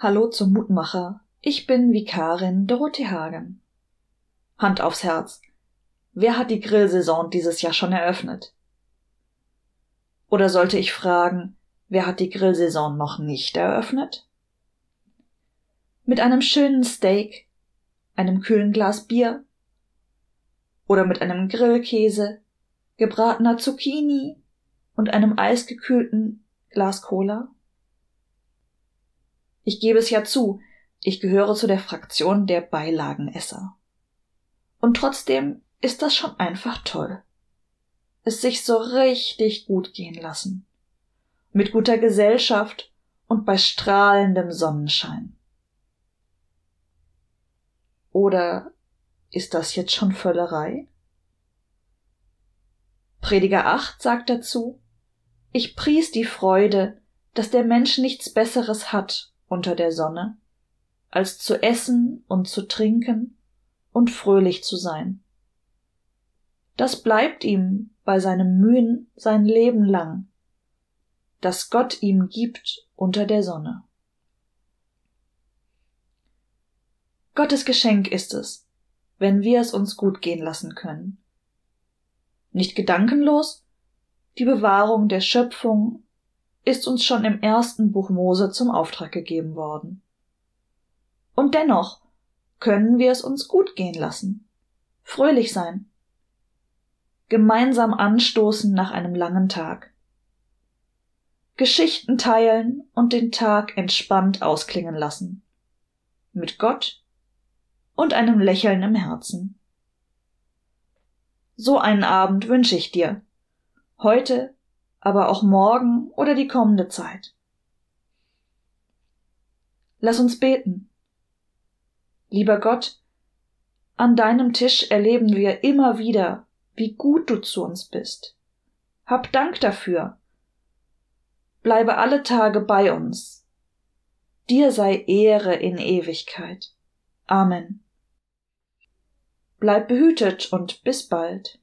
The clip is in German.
Hallo zum Mutmacher. Ich bin Vikarin Dorothee Hagen. Hand aufs Herz. Wer hat die Grillsaison dieses Jahr schon eröffnet? Oder sollte ich fragen, wer hat die Grillsaison noch nicht eröffnet? Mit einem schönen Steak, einem kühlen Glas Bier oder mit einem Grillkäse, gebratener Zucchini und einem eisgekühlten Glas Cola? Ich gebe es ja zu, ich gehöre zu der Fraktion der Beilagenesser. Und trotzdem ist das schon einfach toll. Es sich so richtig gut gehen lassen. Mit guter Gesellschaft und bei strahlendem Sonnenschein. Oder ist das jetzt schon Völlerei? Prediger 8 sagt dazu, ich pries die Freude, dass der Mensch nichts Besseres hat unter der Sonne, als zu essen und zu trinken und fröhlich zu sein. Das bleibt ihm bei seinem Mühen sein Leben lang, das Gott ihm gibt unter der Sonne. Gottes Geschenk ist es, wenn wir es uns gut gehen lassen können. Nicht gedankenlos, die Bewahrung der Schöpfung ist uns schon im ersten Buch Mose zum Auftrag gegeben worden. Und dennoch können wir es uns gut gehen lassen, fröhlich sein, gemeinsam anstoßen nach einem langen Tag, Geschichten teilen und den Tag entspannt ausklingen lassen, mit Gott und einem Lächeln im Herzen. So einen Abend wünsche ich dir, heute aber auch morgen oder die kommende Zeit. Lass uns beten. Lieber Gott, an deinem Tisch erleben wir immer wieder, wie gut du zu uns bist. Hab Dank dafür. Bleibe alle Tage bei uns. Dir sei Ehre in Ewigkeit. Amen. Bleib behütet und bis bald.